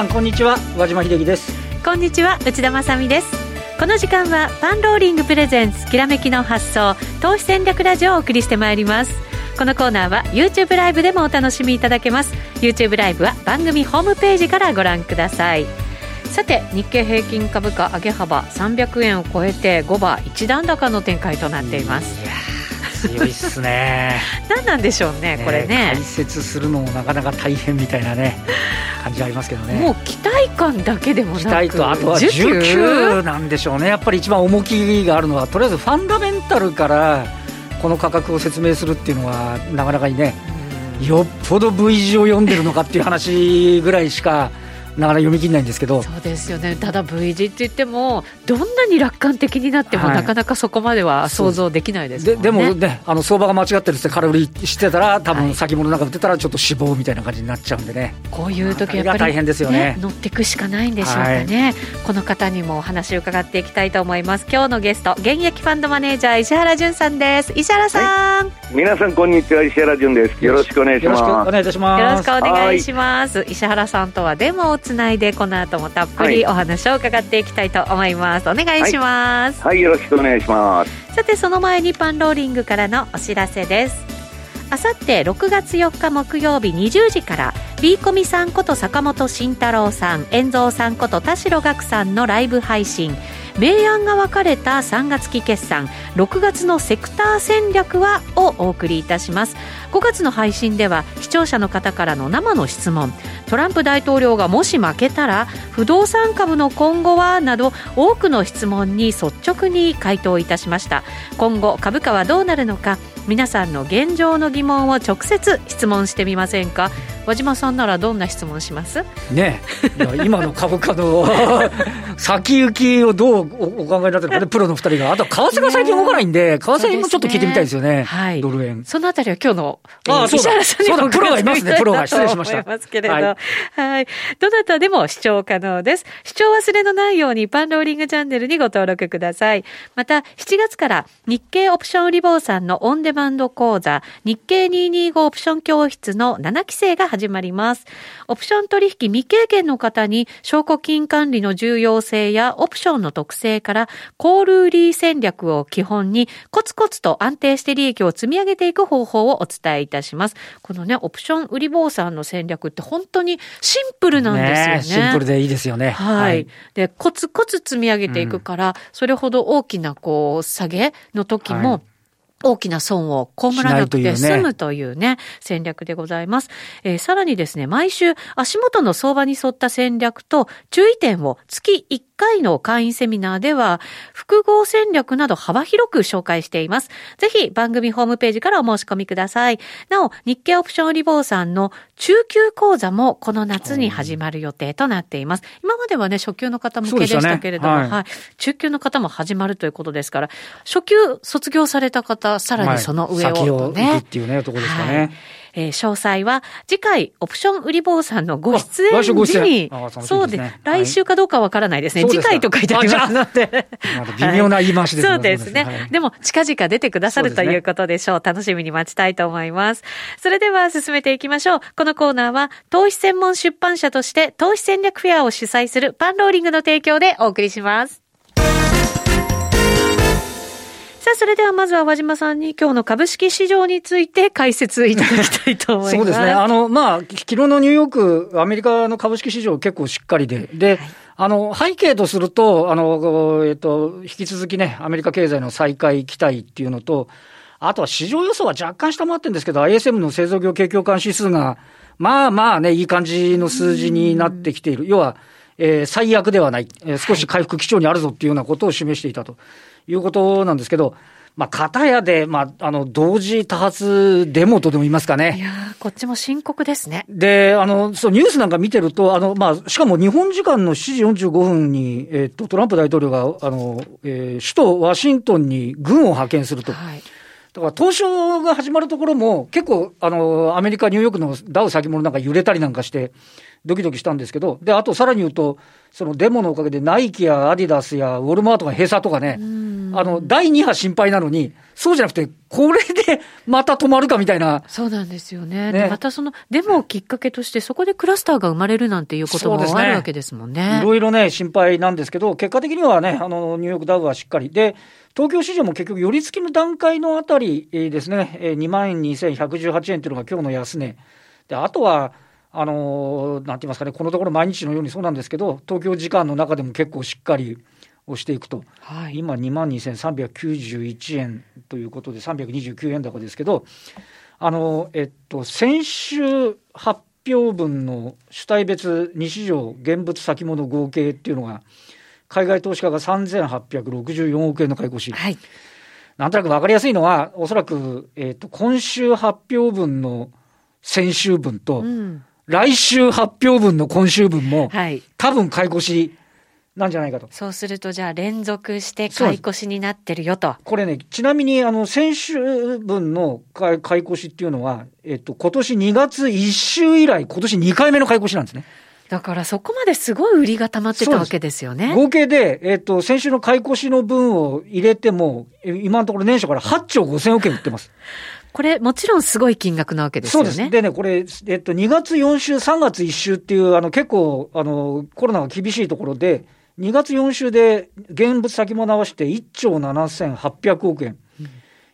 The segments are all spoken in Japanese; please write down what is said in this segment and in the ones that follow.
皆さんこんにちは。和島秀樹です。こんにちは内田まさです。この時間はパンローリングプレゼンツきらめきの発想投資戦略ラジオをお送りしてまいります。このコーナーは YouTube ライブでもお楽しみいただけます。YouTube ライブは番組ホームページからご覧ください。さて日経平均株価上げ幅300円を超えて5番一段高の展開となっています強いっすね。何なんでしょうねこれね。解説するのもなかなか大変みたいなね感じありますけどね。もう期待感だけでもなく期待とあとは需給なんでしょうね。やっぱり一番重きがあるのはとりあえずファンダメンタルからこの価格を説明するっていうのはなかなかにねよっぽど V 字を読んでるのかっていう話ぐらいしかなかなか読み切れないんですけど。そうですよね。ただ V 字って言ってもどんなに楽観的になっても、はい、なかなかそこまでは想像できないですででもねあの相場が間違ってるって空売りしてたら多分先物なんか売ってたらちょっと死亡みたいな感じになっちゃうんでね。こういう時やっぱり、大変ですよね。乗っていくしかないんでしょうかね、はい、この方にもお話を伺っていきたいと思います。今日のゲスト現役ファンドマネージャー石原潤さんです。石原さん、はい、皆さんこんにちは。石原潤です。よろしくお願いします。よろしくお願いいたします。よろしくお願いします。石原さんとはデモをつないでこの後もたっぷりお話を伺っていきたいと思います、お願いします、はい、はい、よろしくお願いします。さてその前にパンローリングからのお知らせです。あさって6月4日木曜日20時から B コミさんこと坂本慎太郎さん遠蔵さんこと田代岳さんのライブ配信。明暗が分かれた3月期決算6月のセクター戦略はをお送りいたします。5月の配信では視聴者の方からの生の質問トランプ大統領がもし負けたら不動産株の今後はなど多くの質問に率直に回答いたしました。今後株価はどうなるのか皆さんの現状の疑問を直接質問してみませんか？和島さんならどんな質問します？ね今の株価の 先行きをどうお考えになってるかね、プロの二人が。あと、為替が最近動かないんで、為替もちょっと聞いてみたいですよね。はい。ドル円。そのあたりは今日の、ああ、そうだ。そうだ、プロがいますね、プロが。失礼しました。ますけれど。はい。はい。どなたでも視聴可能です。視聴忘れのないように、パンローリングチャンネルにご登録ください。また、7月から日経オプションリボーさんのオンデマンド講座、日経225オプション教室の7期生が始まります。オプション取引未経験の方に、証拠金管理の重要性やオプションの特性から、コール売り戦略を基本に、コツコツと安定して利益を積み上げていく方法をお伝えいたします。このね、オプション売り坊さんの戦略って本当にシンプルなんですよね。ねシンプルでいいですよね。はい。はい、で、コツコツ積み上げていくから、うん、それほど大きなこう、下げの時も、はい大きな損を被らなくて済むというね、戦略でございます。えー、さらにですね、毎週足元の相場に沿った戦略と注意点を月1回の会員セミナーでは、複合戦略など幅広く紹介しています。ぜひ番組ホームページからお申し込みください。なお、日経オプションリボーさんの中級講座もこの夏に始まる予定となっています。今まではね、初級の方向けでしたけれども、ねはい、はい、中級の方も始まるということですから、初級卒業された方、さらにその上を、ね、先を行くっていうね、ところですかね。はいえー、詳細は次回オプション売り坊さんのご出演時に、そうです、来週かどうかわからないですね。次回と書いてありますので。微妙な言い回しですね。そうですね。でも近々出てくださるということでしょう。楽しみに待ちたいと思います。それでは進めていきましょう。このコーナーは投資専門出版社として投資戦略フェアを主催するパンローリングの提供でお送りします。さあ、それではまずは和島さんに今日の株式市場について解説いただきたいと思います。そうですね。あの、まあ、昨日のニューヨーク、アメリカの株式市場結構しっかりで、で、はいあの、背景とすると、あの、えっと、引き続きね、アメリカ経済の再開期待っていうのと、あとは市場予想は若干下回ってるんですけど、ISM の製造業景況感指数が、まあまあね、いい感じの数字になってきている。要は、えー、最悪ではない、えー、少し回復基調にあるぞっていうようなことを示していたということなんですけど、まあ、片やで、まあ、あの、同時多発デモとでも言いますかね。いやこっちも深刻ですね。で、あの、そう、ニュースなんか見てると、あの、まあ、しかも日本時間の7時45分に、えっ、と、トランプ大統領が、あの、えー、首都ワシントンに軍を派遣すると。はいだから東証が始まるところも、結構、あの、アメリカ、ニューヨークのダウ先物なんか揺れたりなんかして、ドキドキしたんですけど、で、あとさらに言うと、そのデモのおかげでナイキやアディダスやウォルマートが閉鎖とかね、あの、第2波心配なのに、そうじゃなくて、これでまた止まるかみたいな。そうなんですよね。ねまたそのデモをきっかけとして、そこでクラスターが生まれるなんていうこともあるわけですもんね。いろいろね、心配なんですけど、結果的にはね、あの、ニューヨークダウはしっかり。で、東京市場も結局、寄り付きの段階のあたりですね、2万2118円というのが今日の安値。で、あとは、あのなんて言いますかね、このところ毎日のようにそうなんですけど、東京時間の中でも結構しっかり押していくと、はい、今、2万2391円ということで、329円高ですけど、あのえっと、先週発表分の主体別2市場現物先物合計っていうのが、海外投資家が3864億円の買い越し。はい。なんとなく分かりやすいのは、おそらく、えっ、と、今週発表分の先週分と、うん、来週発表分の今週分も、はい、多分買い越しなんじゃないかと。そうすると、じゃあ連続して買い越しになってるよと。これね、ちなみに、あの、先週分の買い越しっていうのは、えっと、今年2月1週以来、今年2回目の買い越しなんですね。だからそこまですごい売りが溜まってたわけですよね。合計で、えっ、と、先週の買い越しの分を入れても、今のところ年初から8兆5千億円売ってます。これ、もちろんすごい金額なわけですよね。そうです。でね、これ、えっと、2月4週、3月1週っていう、あの、結構、あの、コロナが厳しいところで、2月4週で現物先も直して1兆7800億円。うん、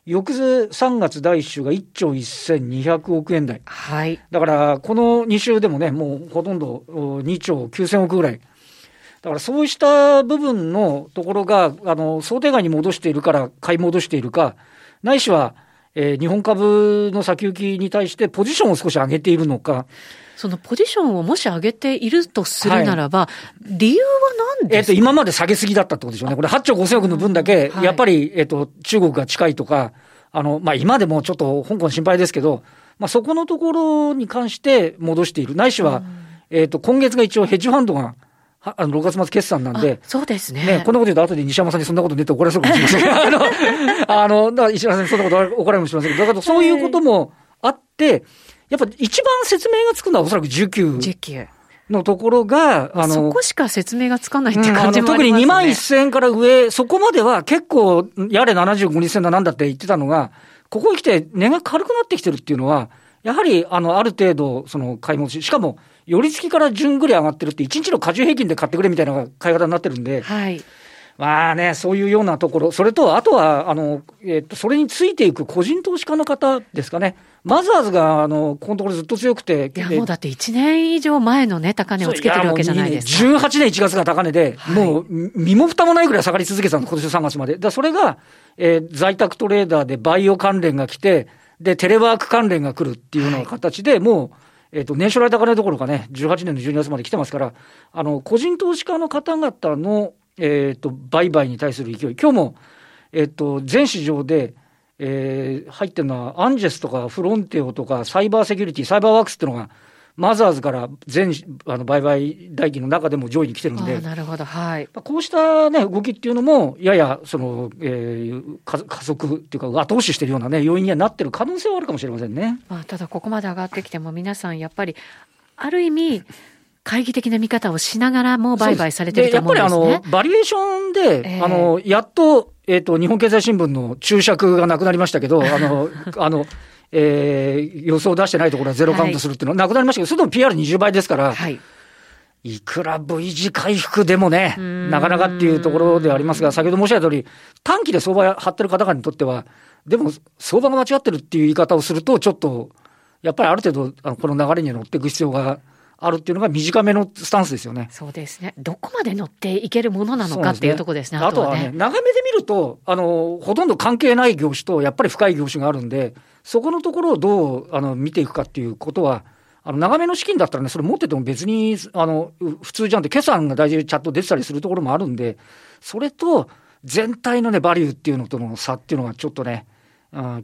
翌3月第1週が1兆1200億円台。はい。だから、この2週でもね、もうほとんど2兆9000億ぐらい。だからそうした部分のところが、あの、想定外に戻しているから買い戻しているか、ないしは、えー、日本株の先行きに対してポジションを少し上げているのか。そのポジションをもし上げているとするならば、はい、理由は何ですか、えっ、と、今まで下げすぎだったってことでしょうね。これ8兆5千億の分だけ、やっぱり、えっ、と、中国が近いとか、あの、まあ、今でもちょっと香港心配ですけど、まあ、そこのところに関して戻している。ないしは、えっ、と、今月が一応ヘッジファンドがあの6月末決算なんで、そうですねね。こんなこと言うと、後で西山さんにそんなこと出て怒られそうかもしれません あの、あの、だから石原さんにそんなこと怒られもしませんけど、だからそういうこともあって、やっぱ一番説明がつくのはおそらく19。19。のところが、あの、そこしか説明がつかないって感じもありますね、特に2万1000円から上、そこまでは結構、やれ75日線だなんだって言ってたのが、ここに来て値が軽くなってきてるっていうのは、やはり、あの、ある程度、その、買い戻し、しかも、寄り付きから順繰り上がってるって、1日の過重平均で買ってくれみたいな買い方になってるんで、はい。まあね、そういうようなところ、それと、あとは、あの、えっ、と、それについていく個人投資家の方ですかね。マザーズが、あの、このところずっと強くて。いや、もうだって1年以上前のね、高値をつけてるわけじゃないですか。18年1月が高値で、はい、もう、身も蓋もないぐらい下がり続けてたんです、今年3月まで。だそれが、えー、在宅トレーダーでバイオ関連が来て、で、テレワーク関連が来るっていうような形で、はい、もう、えっ、と、年初来高値どころかね、18年の12月まで来てますから、あの、個人投資家の方々の、えっ、と、売買に対する勢い。今日も、えっ、と、全市場で、えー、入ってるのは、アンジェスとかフロンテオとか、サイバーセキュリティ、サイバーワークスっていうのが、マザーズから全あの売買代金の中でも上位に来てるんで、なるほど、はい。こうした、ね、動きっていうのも、ややその、えー、加速っていうか、後押ししてるような、ね、要因にはなってる可能性はあるかもしれませんね。まあ、ただ、ここまで上がってきても、皆さん、やっぱり、ある意味、懐疑的な見方をしながらも売買されてると思うんですね。やっぱりあの、バリエーションで、えー、あの、やっと、えっ、ー、と、日本経済新聞の注釈がなくなりましたけど、あの、あの、えー、予想出してないところはゼロカウントするっていうのはなくなりましたけど、それでも PR20 倍ですから、はい、いくら V 字回復でもね、なかなかっていうところではありますが、先ほど申し上げた通り、短期で相場張ってる方々にとっては、でも相場が間違ってるっていう言い方をすると、ちょっと、やっぱりある程度、あのこの流れに乗っていく必要があるっていうのが短めのスタンスですよね。そうですね。どこまで乗っていけるものなのかっていうところですね。あとはね、長めで見ると、あの、ほとんど関係ない業種と、やっぱり深い業種があるんで、そこのところをどう、あの、見ていくかっていうことは、あの、長めの資金だったらね、それ持ってても別に、あの、普通じゃんって、決算が大事でチャット出てたりするところもあるんで、それと、全体のね、バリューっていうのとの差っていうのがちょっとね、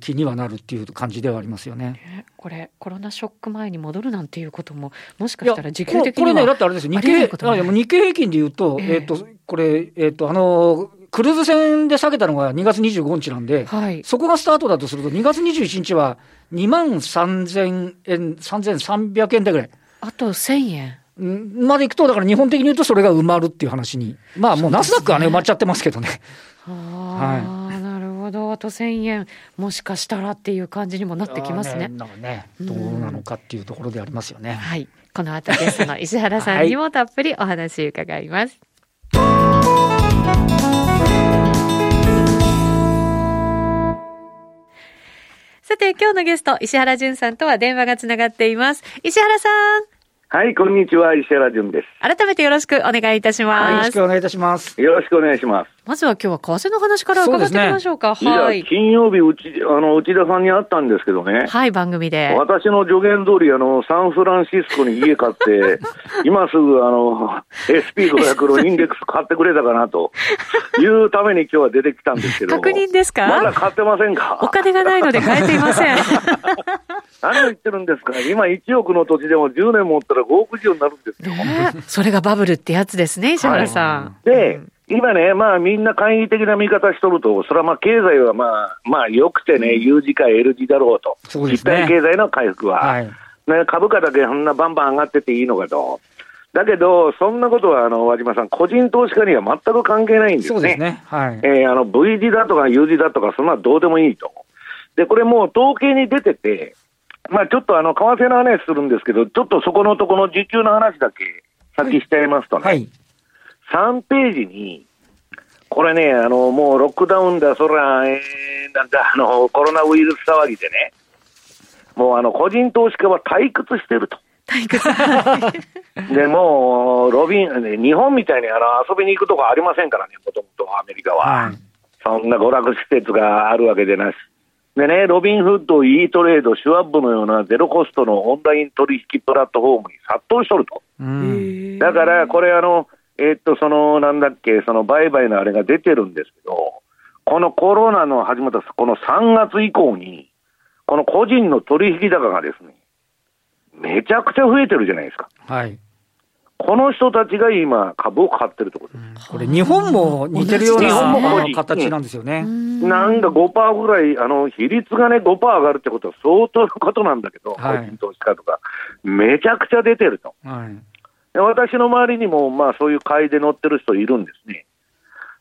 気にはなるっていう感じではありますよね。これ、コロナショック前に戻るなんていうことも、もしかしたら時給的にはこれね、だってあれですよ、日経、日経平均でいうと、えっ、ー、と、これ、えっ、ー、と、あの、クルーズ船で下げたのが2月25日なんで、はい、そこがスタートだとすると、2月21日は2万3000円、3300円台ぐらい。あと1000円。までいくと、だから日本的に言うとそれが埋まるっていう話に。まあもうナスダックはね、埋まっちゃってますけどね。はい。なるほど。あと1000円、もしかしたらっていう感じにもなってきますね。ねどうなのかっていうところでありますよね。はい。この後ゲストの石原さんにもたっぷりお話伺います。さて、今日のゲスト、石原淳さんとは電話がつながっています。石原さん。はい、こんにちは、石原淳です。改めてよろしくお願いいたします。よろしくお願いいたします。よろしくお願いします。まずは今日は為替の話から伺ってみましょうか。うね、はい。金曜日、うち、あの、内田さんに会ったんですけどね。はい、番組で。私の助言通り、あの、サンフランシスコに家買って、今すぐ、あの、SP500 のインデックス買ってくれたかなというために今日は出てきたんですけど。確認ですか？まだ買ってませんか？お金がないので買えていません。何を言ってるんですか？今1億の土地でも10年持ったら5億以上になるんですよ。それがバブルってやつですね、石原さん。はい、で、今ね、まあみんな簡易的な見方しとると、それはまあ経済はまあ、まあ良くてね、U 字か L 字だろうと。うね、実体経済の回復は。はい、ね、株価だけそんなバンバン上がってていいのかと。だけど、そんなことは、あの、和島さん、個人投資家には全く関係ないんですね。そうですね。はい。えー、あの、V 字だとか U 字だとか、そんなどうでもいいと。で、これもう統計に出てて、まあちょっとあの、為替の話するんですけど、ちょっとそこのところの時給の話だけ先しちゃいますとね、はい、3ページに、これね、あの、もうロックダウンだ、そら、えー、なんか あの、コロナウイルス騒ぎでね、もうあの、個人投資家は退屈してると。退屈 で、もう、ロビン、日本みたいにあの遊びに行くとこありませんからね、もともとアメリカは。はい、そんな娯楽施設があるわけでなし。でね、ロビンフッド、イートレード、シュワッブのようなゼロコストのオンライン取引プラットフォームに殺到しとると。だから、これあの、えー、っと、その、なんだっけ、その売買のあれが出てるんですけど、このコロナの始まった、この3月以降に、この個人の取引高がですね、めちゃくちゃ増えてるじゃないですか。はい。この人たちが今、株を買ってるところです。これ、日本も似てるような形なんですよね。なんか5%ぐらい、あの比率がね、5%上がるってことは相当のことなんだけど、個人投資家とか、めちゃくちゃ出てると。はい、で私の周りにも、まあ、そういう買いで乗ってる人いるんですね。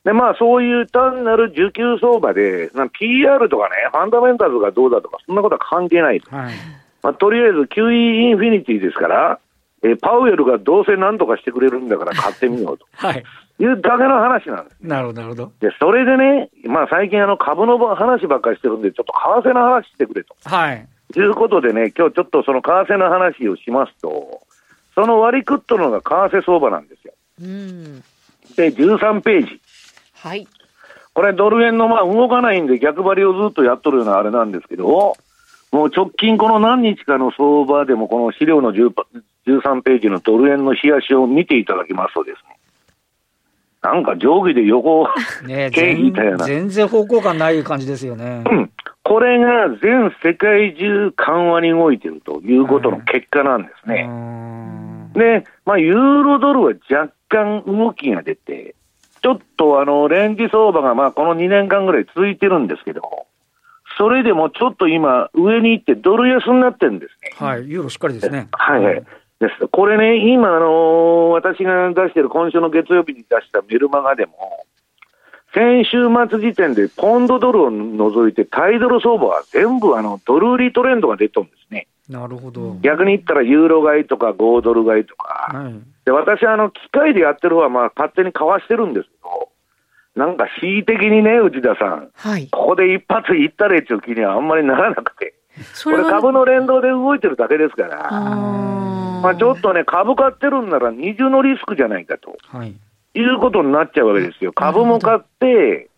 で、まあ、そういう単なる需給相場で、PR とかね、ファンダメンタルがどうだとか、そんなことは関係ないと。はい、まあ、とりあえず QE インフィニティですから、えパウエルがどうせ何とかしてくれるんだから買ってみようと。はい。いうだけの話なんです。なるほど、なるほど。で、それでね、まあ最近あの株の話ばっかりしてるんで、ちょっと為替の話してくれと。はい。いうことでね、今日ちょっとその為替の話をしますと、その割り食っとるのが為替相場なんですよ。うん。で、13ページ。はい。これドル円のまあ動かないんで逆張りをずっとやっとるようなあれなんですけど、もう直近この何日かの相場でもこの資料の13ページのドル円の冷やしを見ていただきますとですね、なんか上下で横、ね、経みたいな。全然方向感ない感じですよね。うん。これが全世界中緩和に動いているということの結果なんですね。で、まあ、ユーロドルは若干動きが出て、ちょっとあの、レンジ相場がまあこの2年間ぐらい続いてるんですけど、それでもちょっと今、上に行ってドル安になってるんですね。はい、ユーロしっかりですね。はい、はい。です。これね、今、あのー、私が出してる今週の月曜日に出したメルマガでも、先週末時点でポンドドルを除いてタイドル相場は全部あのドル売りトレンドが出とるんですね。なるほど。逆に言ったらユーロ買いとか5ドル買いとか。はい、で私あの機械でやってる方はまあ勝手にかわしてるんですけど、なんか恣意的にね、内田さん、はい、ここで一発いったれっていう気にはあんまりならなくて、これ株の連動で動いてるだけですから、まあ、ちょっとね、株買ってるんなら二重のリスクじゃないかと、はい、いうことになっちゃうわけですよ。株も買って、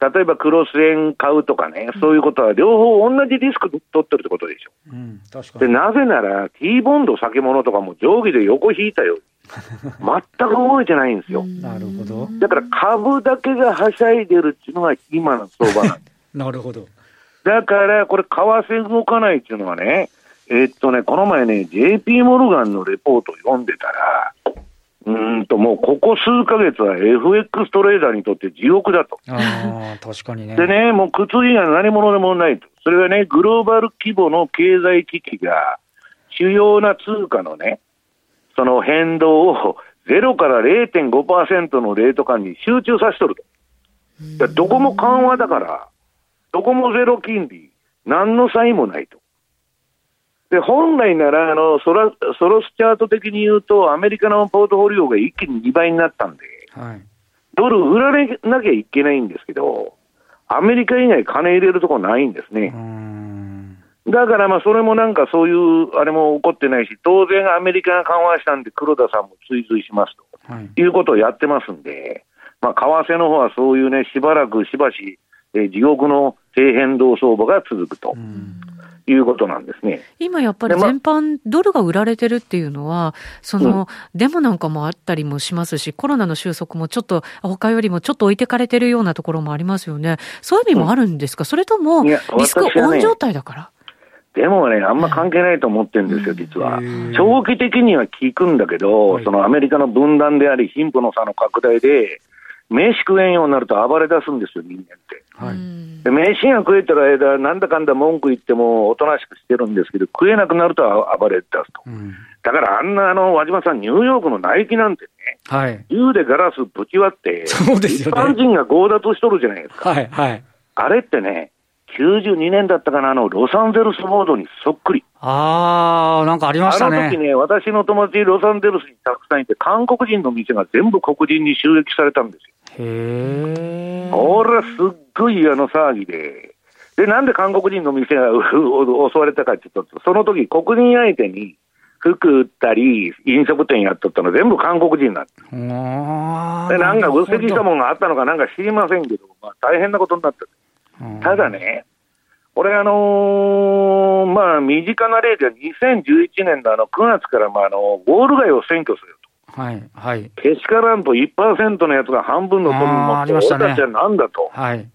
例えばクロス円買うとかね、そういうことは両方同じリスク取ってるってことでしょ。うん、でなぜなら、T ボンド先物とかも定規で横引いたように。全く動いてないんですよ。なるほど。だから株だけがはしゃいでるっていうのが今の相場なんです。なるほど。だからこれ、為替動かないっていうのはね、えー、っとね、この前ね、JP モルガンのレポートを読んでたら、うんともうここ数か月は FX トレーダーにとって地獄だと。ああ、確かにね。でね、もう靴以外何者でもないと。それはね、グローバル規模の経済危機が主要な通貨のね、その変動を0から0.5%のレート間に集中させとると。どこも緩和だから、どこもゼロ金利、何の差異もないと。で、本来なら、あの、ソラ、ソロスチャート的に言うと、アメリカのポートフォリオが一気に2倍になったんで、はい、ドル売られなきゃいけないんですけど、アメリカ以外金入れるとこないんですね。だからまあそれもなんかそういうあれも起こってないし、当然アメリカが緩和したんで黒田さんも追随しますと、はい、いうことをやってますんで、まあ為替の方はそういうね、しばらくしばし、えー、地獄の低変動相場が続くと。いうことなんですね。今やっぱり全般、ドルが売られてるっていうのは、その、うん、デモなんかもあったりもしますし、コロナの収束もちょっと、他よりもちょっと置いてかれてるようなところもありますよね。そういう意味もあるんですか、うん、それとも、リスクオン状態だから？でもね、あんま関係ないと思ってるんですよ、実は。長期的には効くんだけど、そのアメリカの分断であり、貧富の差の拡大で、飯食えんようになると暴れ出すんですよ、人間って。はい、で飯が食えてる間、なんだかんだ文句言ってもおとなしくしてるんですけど、食えなくなると暴れ出すと。うん、だからあんなあの和島さん、ニューヨークのナイキなんてね、はい、銃でガラスぶち割って、そうですよね、一般人が強奪しとるじゃないですか。はいはい、あれってね、92年だったかな、あの、ロサンゼルスモードにそっくり。あー、なんかありましたね。あの時ね、私の友達、ロサンゼルスにたくさんいて、韓国人の店が全部黒人に襲撃されたんですよ。へー。これはすっごいあの騒ぎで。で、なんで韓国人の店が 襲われたかって言うと、その時黒人相手に服売ったり、飲食店やっとったの全部韓国人なんです。で、なんか物籍したものがあったのかなんか知りませんけど、まあ大変なことになった。ただね、これあのー、まあ、身近な例では2011年のあの9月から、まあ、あの、ウォール街を占拠すると。はい、はい。けしからんと1%のやつが半分の富に持って、俺たちはなんだと。はい。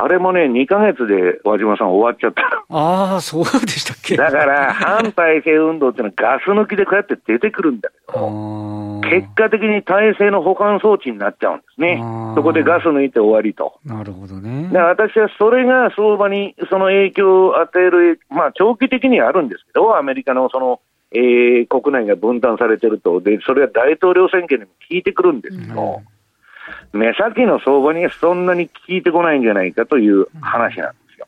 あれもね、2か月で和島さん終わっちゃった。ああ、そうでしたっけだから、反体制運動っていうのはガス抜きでこうやって出てくるんだけど、結果的に体制の保管装置になっちゃうんですね。そこでガス抜いて終わりと。なるほどね。だから私はそれが相場にその影響を与える、まあ長期的にはあるんですけど、アメリカのその、えー、国内が分断されてると、で、それは大統領選挙にも効いてくるんですけど、うん。目先の相場にそんなに効いてこないんじゃないかという話なんですよ。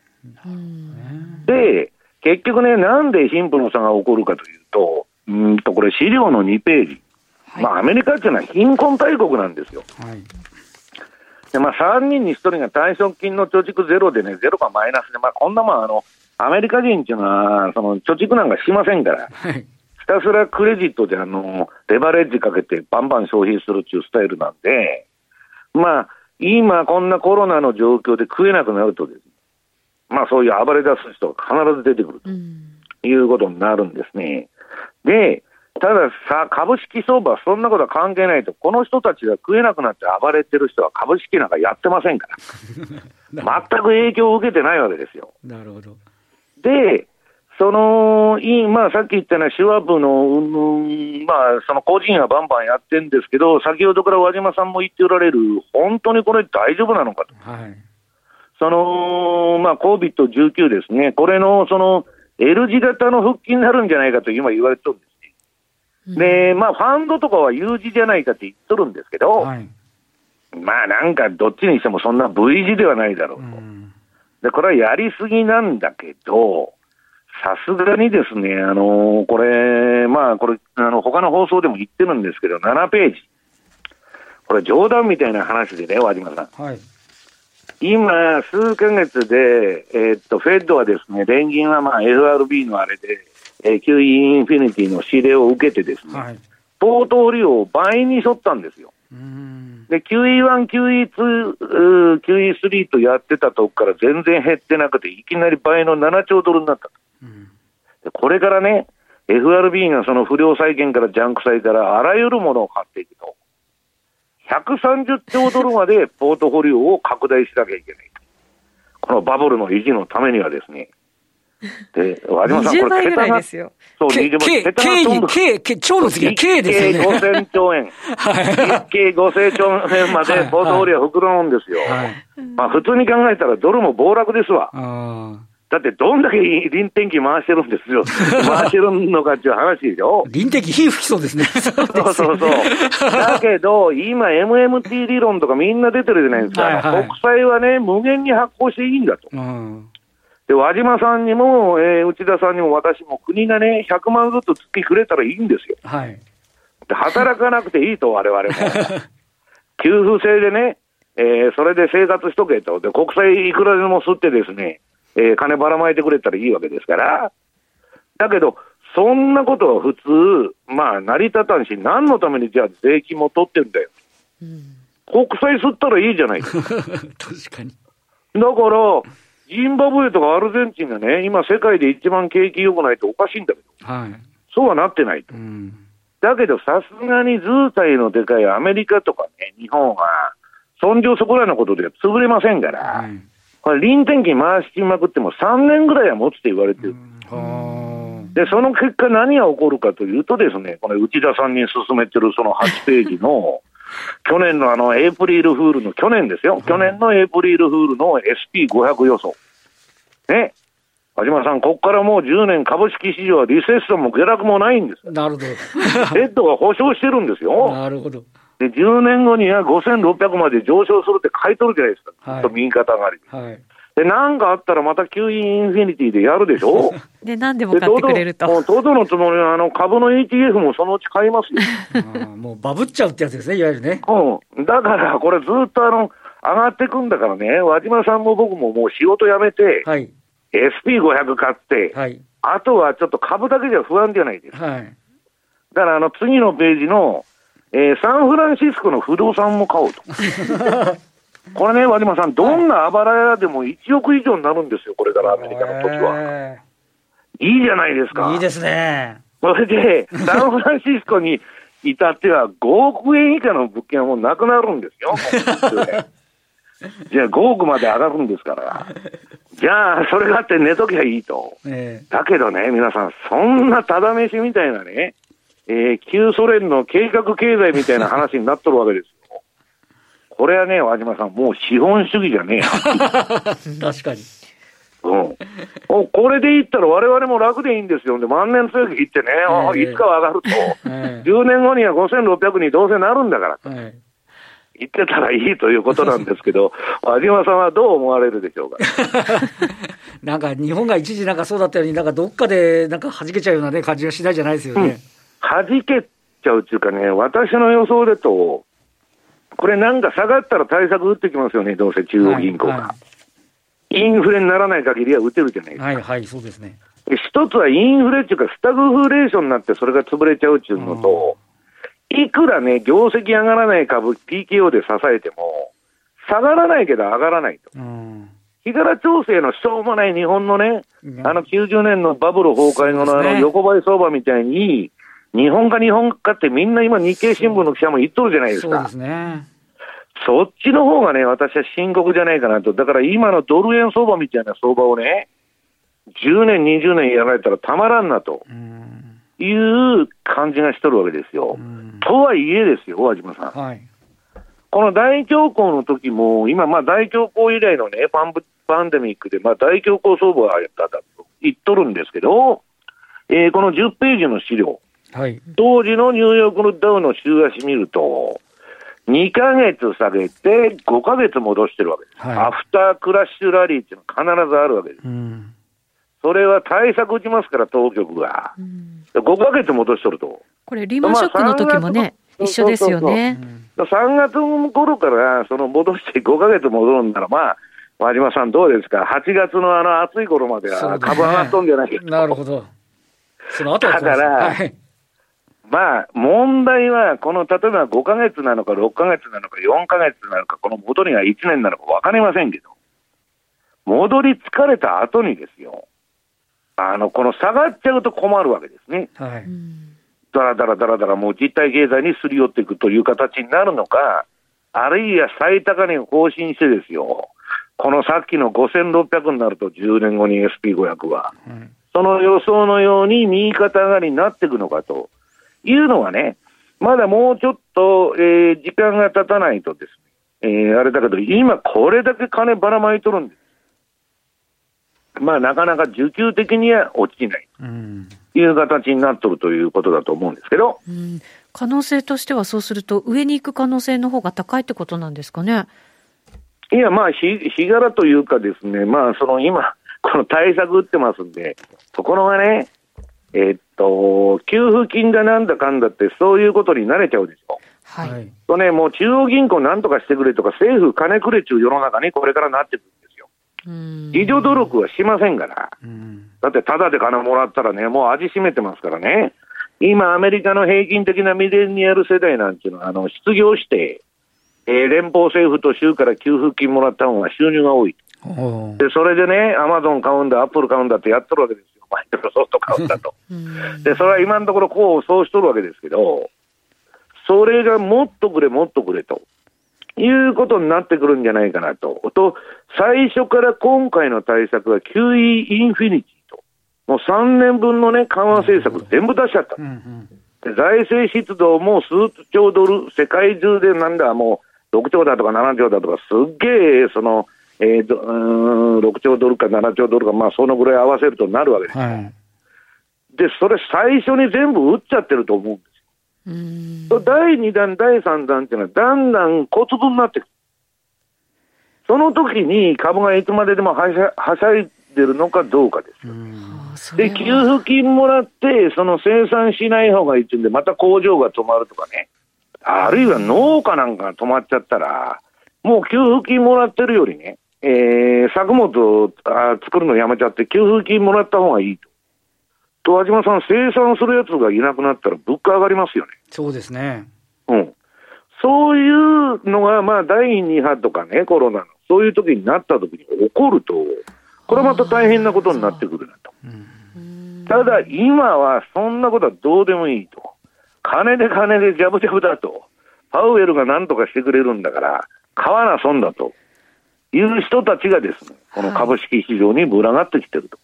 で、結局ね、なんで貧富の差が起こるかというと、うんとこれ、資料の2ページ、はい、まあ、アメリカっていうのは貧困大国なんですよ。はい、でまあ、3人に1人が退職金の貯蓄ゼロでね、ゼロかマイナスで、まあ、こんなもんあの、アメリカ人っていうのは、その貯蓄なんかしませんから、はい、ひたすらクレジットであのレバレッジかけてバンバン消費するっていうスタイルなんで、まあ、今こんなコロナの状況で食えなくなるとです、ね、まあそういう暴れ出す人が必ず出てくるということになるんですね。で、たださ、株式相場はそんなことは関係ないと、この人たちが食えなくなって暴れてる人は株式なんかやってませんから。全く影響を受けてないわけですよ。なるほど。で、その、いまあ、さっき言ったようなシュワブの、うん、まあ、その個人はバンバンやってるんですけど、先ほどから和島さんも言っておられる、本当にこれ大丈夫なのかと。はい。その、まあ、COVID-19 ですね、これの、その、L 字型の復帰になるんじゃないかと今言われてるんですね。で、まあ、ファンドとかは U 字じゃないかって言っとるんですけど、はい、まあ、なんかどっちにしてもそんな V 字ではないだろうと。で、これはやりすぎなんだけど、さすがにですね、あのー、これ、まあ、これ、あの、他の放送でも言ってるんですけど、7ページ。これ冗談みたいな話でね、和島さん。はい。今、数ヶ月で、えー、っと、フェッドはですね、連銀はまあ FRB のあれで、えー、QE インフィニティの指令を受けてですね、はい、ポートフォリオを倍に沿ったんですよ。で、QE1、QE2、QE3 とやってたとこから全然減ってなくて、いきなり倍の7兆ドルになったと。これからね、FRB がその不良債権からジャンク債からあらゆるものを買っていくと、130兆ドルまでポートフォリオを拡大しなきゃいけないと。このバブルの維持のためにはですね。で、和島さん、これ、桁が、そう、20倍、桁が飛ん K、K、超の次は K ですよね。5000兆円。はい。計5000兆円までポートフォリオ膨らむんですよ。はい。まあ、普通に考えたらドルも暴落ですわ。だってどんだけ臨転機回してるんですよ。回してるのかっていう話でしょ。臨転機火吹きそうですね。そうそうそう。だけど、今 MMT 理論とかみんな出てるじゃないですか。国債はね、無限に発行していいんだと。うん、で、和島さんにも、えー、内田さんにも私も国がね、100万ずつ月くれたらいいんですよ。はい。で、働かなくていいと、我々も。給付制でね、えー、それで生活しとけと。で、国債いくらでも吸ってですね、えー、金ばらまいてくれたらいいわけですから。だけど、そんなことは普通、まあ、成り立たんし、何のためにじゃあ税金も取ってんだよ。うん、国債吸ったらいいじゃないか。確かに。だから、ジンバブエとかアルゼンチンがね、今世界で一番景気良くないとおかしいんだけど。はい。そうはなってないと。うん、だけど、さすがに図体のでかいアメリカとかね、日本は、尊上そこらのことでは潰れませんから、はいこれ、臨転機回しまくっても3年ぐらいは持つって言われてる。で、その結果何が起こるかというとですね、この内田さんに進めてるその8ページの、去年のあの、エイプリルフールの、去年ですよ。去年のエイプリルフールの SP500 予想。ね。和島さん、ここからもう10年株式市場はリセッションも下落もないんです。なるほど。ヘッドが保証してるんですよ。なるほど。で、10年後には5600まで上昇するって書いとるじゃないですか。はい、と右肩上がり。はい。で、なんかあったらまた吸引インフィニティでやるでしょ？で、何でも買ってくれると。とどのつもりは、あの、株の ETF もそのうち買いますよ。もうバブっちゃうってやつですね、いわゆるね。うん。だから、これずっとあの、上がってくんだからね、和島さんも僕ももう仕事辞めて、はい。SP500 買って、はい。あとはちょっと株だけじゃ不安じゃないですか。はい。だからあの、次のページの、えー、サンフランシスコの不動産も買おうと。これね、和島さん、どんなあばら屋でも1億以上になるんですよ、これからアメリカの土地は。いいじゃないですか。いいですね。それで、サンフランシスコに至っては5億円以下の物件はもうなくなるんですよ。じゃあ5億まで上がるんですから。じゃあ、それがあって寝ときゃいいと。えー、だけどね、皆さん、そんなただ飯みたいなね、えー、旧ソ連の計画経済みたいな話になっとるわけですよ。これはね、和島さん、もう資本主義じゃねえ 確かに。うん。おこれでいったら我々も楽でいいんですよ。で、万年続きってね、えー、いつかは上がると、えー、10年後には5600にどうせなるんだから。えー言ってたらいいということなんですけど、和島さんはどう思われるでしょうか？なんか日本が一時なんかそうだったように、なんかどっかでなんか弾けちゃうような、ね、感じがしないじゃないですよね。うん弾けちゃうっていうかね、私の予想だと、これなんか下がったら対策打ってきますよね、どうせ中央銀行が。はいはい、インフレにならない限りは打てるじゃないですか。はいはい、そうですね。一つはインフレっていうか、スタグフレーションになってそれが潰れちゃうっていうのと、いくらね、業績上がらない株、PKO で支えても、下がらないけど上がらないと。日柄調整のしょうもない日本のね、あの90年のバブル崩壊後のあの横ばい相場みたいに、日本か日本かってみんな今日経新聞の記者も言っとるじゃないですか。そうですね。そっちの方がね、私は深刻じゃないかなと。だから今のドル円相場みたいな相場をね、10年、20年やられたらたまらんなと。いう感じがしとるわけですよ。とはいえですよ、和島さん。はい、この大恐慌の時も、今、まあ大恐慌以来のね、パンパンデミックで、まあ大恐慌相場はやったと言っとるんですけど、えー、この10ページの資料、はい、当時のニューヨークのダウの週足見ると、2ヶ月下げて5ヶ月戻してるわけです。はい、アフタークラッシュラリーっていうのは必ずあるわけです。うん、それは対策打ちますから、当局が。うん、5ヶ月戻しとると。これ、リーマンショックの時もね、まあ、一緒ですよね。そうそうそう3月頃からその戻して5ヶ月戻るんなら、まあ、和島さんどうですか ?8 月のあの暑い頃までは株上がっとんじゃないですか。なるほど。その後だから、はいまあ、問題は、この例えば5か月なのか、6か月なのか、4か月なのか、この戻りが1年なのか分かりませんけど、戻り疲れた後にですよ、あのこの下がっちゃうと困るわけですね。はい、だらだらだらだら、もう実体経済にすり寄っていくという形になるのか、あるいは最高値を更新してですよ、このさっきの5600になると、10年後に SP500 は、その予想のように右肩上がりになっていくのかと。いうのはね、まだもうちょっと、えー、時間が経たないとですね、えー、あれだけど、今これだけ金ばらまいとるんです。まあ、なかなか需給的には落ちない。うんいう形になっとるということだと思うんですけど、うん、可能性としてはそうすると、上に行く可能性の方が高いってことなんですかね。いや、まあ、日柄というかですね、まあ、その今、この対策打ってますんで、ところがね、えー、っと、給付金だなんだかんだって、そういうことに慣れちゃうでしょ。はい。とね、もう中央銀行なんとかしてくれとか、政府金くれちゅう世の中にこれからなってくるんですよ。自助努力はしませんから。だって、ただで金もらったらね、もう味しめてますからね。今、アメリカの平均的なミレニアル世代なんていうのは、あの、失業して、えー、連邦政府と州から給付金もらった方が収入が多い。で、それでね、アマゾン買うんだ、アップル買うんだってやっとるわけですよ。マイクロソフト買うんだと。で、それは今のところこうそうしとるわけですけど、それがもっとくれ、もっとくれと。いうことになってくるんじゃないかなと。と、最初から今回の対策は QE インフィニティと。もう3年分のね、緩和政策全部出しちゃった。うんうん、財政出動も数兆ドル、世界中でなんだ、もう6兆だとか7兆だとか、すっげえ、その、えー、とうん6兆ドルか7兆ドルか、まあ、そのぐらい合わせるとなるわけですよ。はい、で、それ最初に全部打っちゃってると思うんですよ。第2弾、第3弾っていうのは、だんだん小粒になってくる。その時に株がいつまででもはしゃはしゃいでるのかどうかですで、給付金もらって、その生産しない方がいいっていうんで、また工場が止まるとかね。あるいは農家なんかが止まっちゃったら、もう給付金もらってるよりね、えー、作物をあ作るのやめちゃって、給付金もらった方がいいと。と、和島さん、生産するやつがいなくなったら物価上がりますよね。そうですね。うん。そういうのが、まあ、第2波とかね、コロナの、そういう時になった時に起こると、これまた大変なことになってくるなと。ただ、今はそんなことはどうでもいいと。金で金でジャブジャブだと。パウエルが何とかしてくれるんだから、買わな損だと。いう人たちがですね、この株式市場に群がってきてると。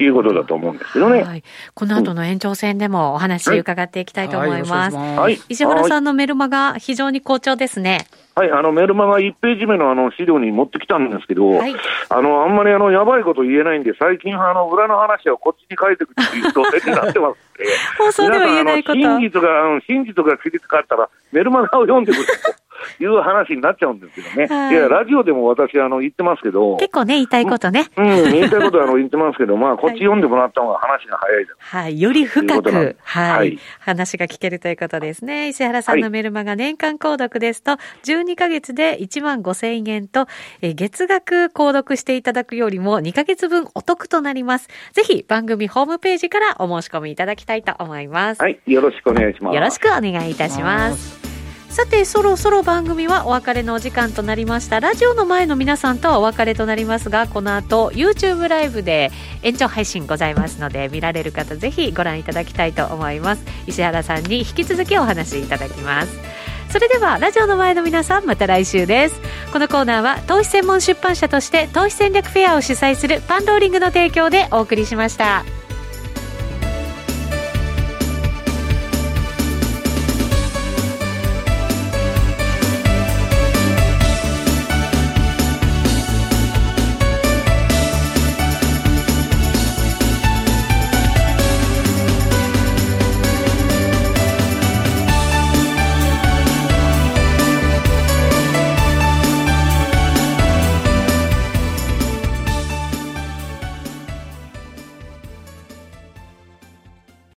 いうことだと思うんですけどね。はい、この後の延長戦でもお話伺っていきたいと思います。はい、石原さんのメルマが非常に好調ですね。はい、あのメルマガ1ページ目のあの資料に持ってきたんですけど、はい、あのあんまりあのやばいこと言えないんで、最近あの裏の話はこっちに書いてくるという動線になってますんで、放送では言えないこと。真実が、真実が知りたかったら、メルマガを読んでくれと。いう話になっちゃうんですけどね。はい、いや、ラジオでも私、あの、言ってますけど。結構ね、言いたいことね。うん、言いたいことはあの言ってますけど、まあ、こっち読んでもらった方が話が早いじゃん。はい、より深く、はい、はい、話が聞けるということですね。石原さんのメルマガ年間購読ですと、12ヶ月で1万5千円と、え月額購読していただくよりも2ヶ月分お得となります。ぜひ、番組ホームページからお申し込みいただきたいと思います。はい、よろしくお願いします。よろしくお願いいたします。さてそろそろ番組はお別れのお時間となりました。ラジオの前の皆さんとはお別れとなりますがこの後 YouTube ライブで延長配信ございますので見られる方ぜひご覧いただきたいと思います。石原さんに引き続きお話しいただきます。それではラジオの前の皆さんまた来週です。このコーナーは投資専門出版社として投資戦略フェアを主催するパンローリングの提供でお送りしました。